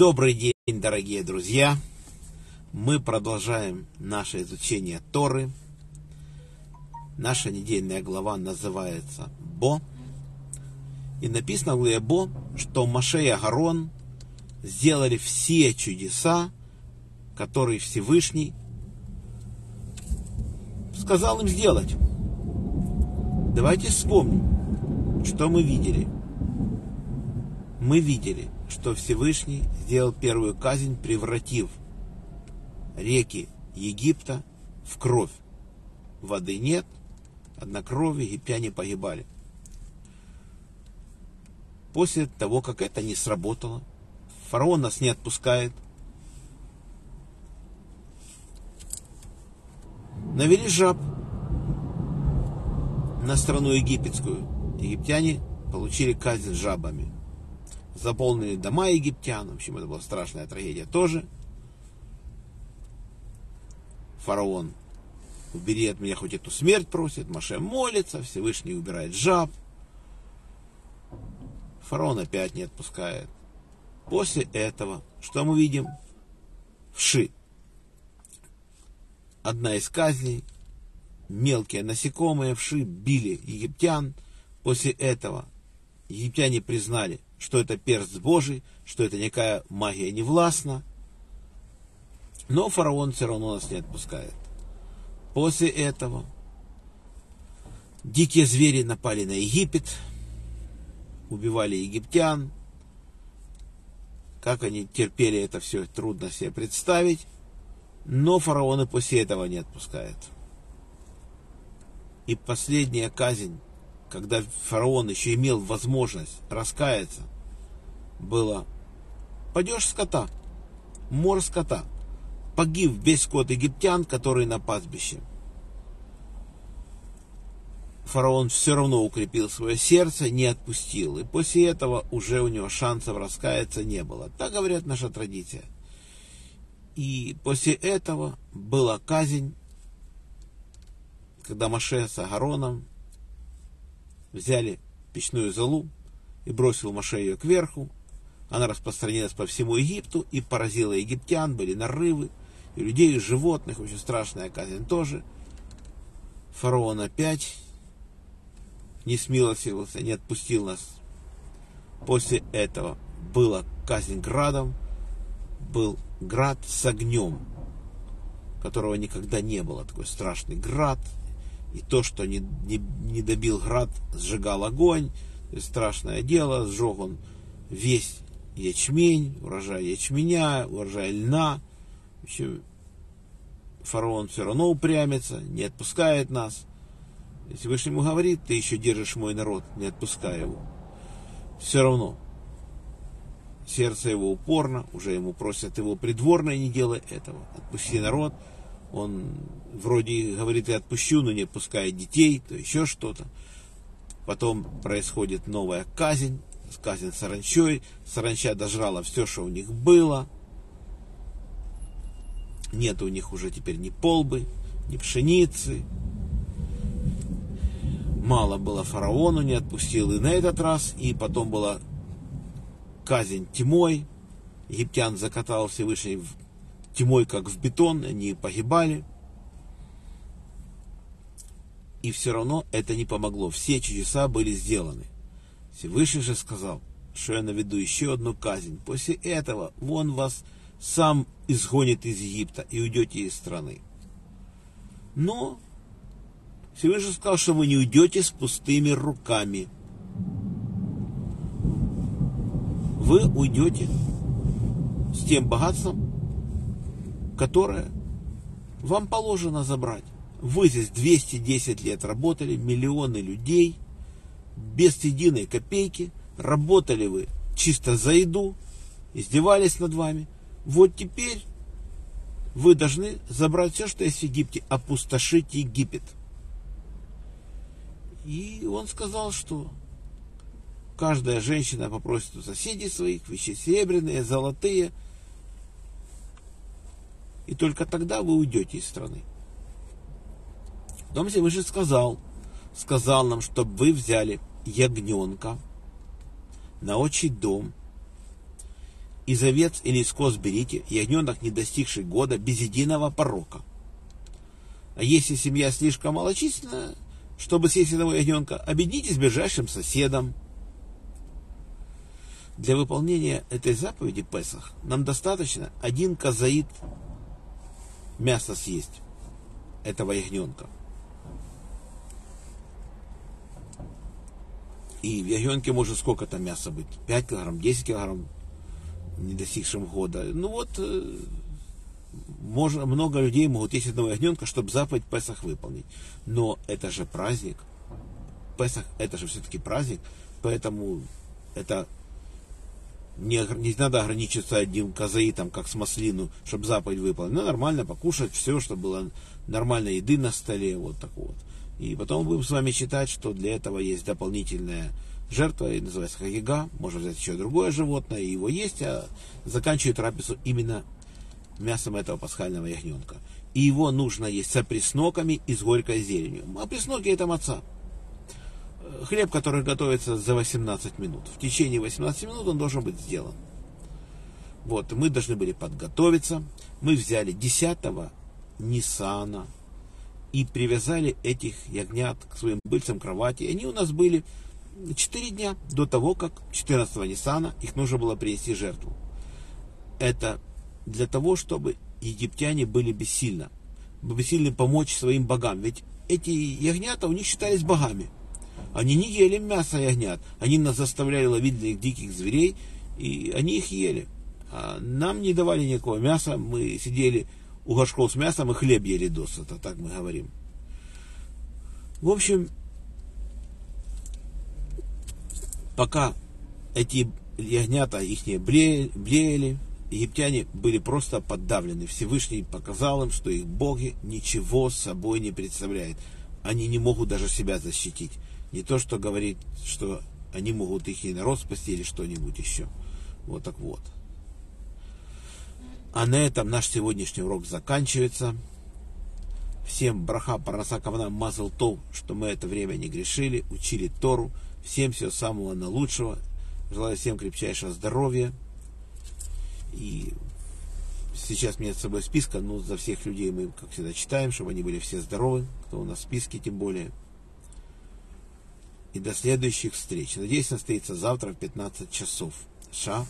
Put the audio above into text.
Добрый день, дорогие друзья! Мы продолжаем наше изучение Торы. Наша недельная глава называется Бо. И написано в главе Бо, что Маше и Агарон сделали все чудеса, которые Всевышний сказал им сделать. Давайте вспомним, что мы видели. Мы видели, что Всевышний сделал первую казнь, превратив реки Египта в кровь. Воды нет, одна кровь, египтяне погибали. После того, как это не сработало, фараон нас не отпускает. Навели жаб на страну египетскую. Египтяне получили казнь жабами. Заполнили дома египтян. В общем, это была страшная трагедия тоже – фараон, убери от меня хоть эту смерть просит, Маше молится, Всевышний убирает жаб. Фараон опять не отпускает. После этого, что мы видим? Вши. Одна из казней, мелкие насекомые, вши били египтян. После этого египтяне признали, что это перст Божий, что это никакая магия не властна, но фараон все равно нас не отпускает. После этого дикие звери напали на Египет, убивали египтян. Как они терпели это все, трудно себе представить. Но фараоны после этого не отпускают. И последняя казнь, когда фараон еще имел возможность раскаяться, было падеж скота, мор скота – погиб весь скот египтян, который на пастбище. Фараон все равно укрепил свое сердце, не отпустил. И после этого уже у него шансов раскаяться не было. Так говорят наша традиция. И после этого была казнь, когда Маше с Агароном взяли печную золу и бросил Маше ее кверху. Она распространилась по всему Египту и поразила египтян, были нарывы и людей, и животных, очень страшная казнь тоже. Фараон опять не смилостивился, не отпустил нас. После этого была казнь градом, был град с огнем, которого никогда не было, такой страшный град. И то, что не, не, не добил град, сжигал огонь, страшное дело, сжег он весь ячмень, урожай ячменя, урожай льна, еще фараон все равно упрямится, не отпускает нас. Если Всевышний ему говорит, ты еще держишь мой народ, не отпускай его. Все равно. Сердце его упорно, уже ему просят его придворное, не делай этого. Отпусти народ. Он вроде говорит, я отпущу, но не отпускает детей, то еще что-то. Потом происходит новая казнь, казнь саранчой. Саранча дожрала все, что у них было – нет у них уже теперь ни полбы, ни пшеницы. Мало было фараону, не отпустил и на этот раз. И потом была казнь тьмой. Египтян закатал Всевышний тьмой, как в бетон, они погибали. И все равно это не помогло. Все чудеса были сделаны. Всевышний же сказал, что я наведу еще одну казнь. После этого вон вас сам изгонит из Египта и уйдете из страны. Но Всевышний сказал, что вы не уйдете с пустыми руками. Вы уйдете с тем богатством, которое вам положено забрать. Вы здесь 210 лет работали, миллионы людей, без единой копейки, работали вы чисто за еду, издевались над вами – вот теперь вы должны забрать все, что есть в Египте, опустошить Египет. И он сказал, что каждая женщина попросит у соседей своих вещи серебряные, золотые, и только тогда вы уйдете из страны. Потом Всевышний сказал, сказал нам, чтобы вы взяли ягненка на отчий дом Из овец или коз берите ягненок, не достигший года, без единого порока. А если семья слишком малочисленная, чтобы съесть одного ягненка, объединитесь с ближайшим соседом. Для выполнения этой заповеди Песах нам достаточно один казаид мяса съесть этого ягненка. И в ягненке может сколько там мяса быть? 5 килограмм, 10 килограмм, не года. Ну вот, э, можно, много людей могут есть одного ягненка, чтобы заповедь Песах выполнить. Но это же праздник. Песах это же все-таки праздник, поэтому это не, не надо ограничиться одним казаитом, как с маслину, чтобы заповедь выполнить. Ну, нормально покушать все, чтобы было нормальной еды на столе, вот так вот. И потом будем с вами читать, что для этого есть дополнительная жертва, и называется хагига, можно взять еще другое животное, и его есть, а заканчивает трапезу именно мясом этого пасхального ягненка. И его нужно есть с опресноками и с горькой зеленью. А пресноки это маца. Хлеб, который готовится за 18 минут. В течение 18 минут он должен быть сделан. Вот, мы должны были подготовиться. Мы взяли 10 Ниссана и привязали этих ягнят к своим быльцам кровати. Они у нас были 4 дня до того, как 14 Ниссана их нужно было принести жертву. Это для того, чтобы египтяне были бессильны. Бессильны помочь своим богам. Ведь эти ягнята у них считались богами. Они не ели мясо ягнят. Они нас заставляли ловить для их диких зверей, и они их ели. А нам не давали никакого мяса. Мы сидели у горшков с мясом и хлеб ели досыта, так мы говорим. В общем, пока эти ягнята их не блеяли, египтяне были просто подавлены. Всевышний показал им, что их боги ничего с собой не представляют. Они не могут даже себя защитить. Не то, что говорит, что они могут их и народ спасти или что-нибудь еще. Вот так вот. А на этом наш сегодняшний урок заканчивается. Всем браха, парнаса, кавана, мазал то, что мы это время не грешили, учили Тору. Всем всего самого наилучшего. Желаю всем крепчайшего здоровья. И сейчас нет с собой списка, но за всех людей мы, как всегда, читаем, чтобы они были все здоровы, кто у нас в списке тем более. И до следующих встреч. Надеюсь, состоится завтра в 15 часов. Шалом.